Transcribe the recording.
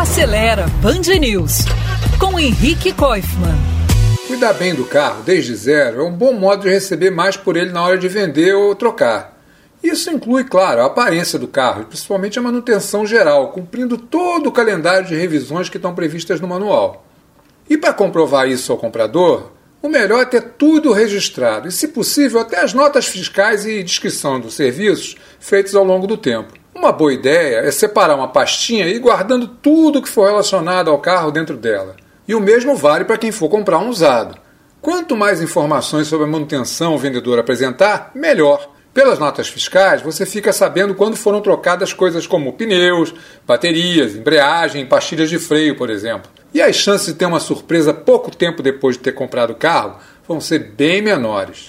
Acelera Band News com Henrique Koifman. Cuidar bem do carro desde zero é um bom modo de receber mais por ele na hora de vender ou trocar. Isso inclui, claro, a aparência do carro e principalmente a manutenção geral, cumprindo todo o calendário de revisões que estão previstas no manual. E para comprovar isso ao comprador, o melhor é ter tudo registrado e, se possível, até as notas fiscais e descrição dos serviços feitos ao longo do tempo. Uma boa ideia é separar uma pastinha e ir guardando tudo que for relacionado ao carro dentro dela. E o mesmo vale para quem for comprar um usado. Quanto mais informações sobre a manutenção o vendedor apresentar, melhor. Pelas notas fiscais, você fica sabendo quando foram trocadas coisas como pneus, baterias, embreagem, pastilhas de freio, por exemplo. E as chances de ter uma surpresa pouco tempo depois de ter comprado o carro vão ser bem menores.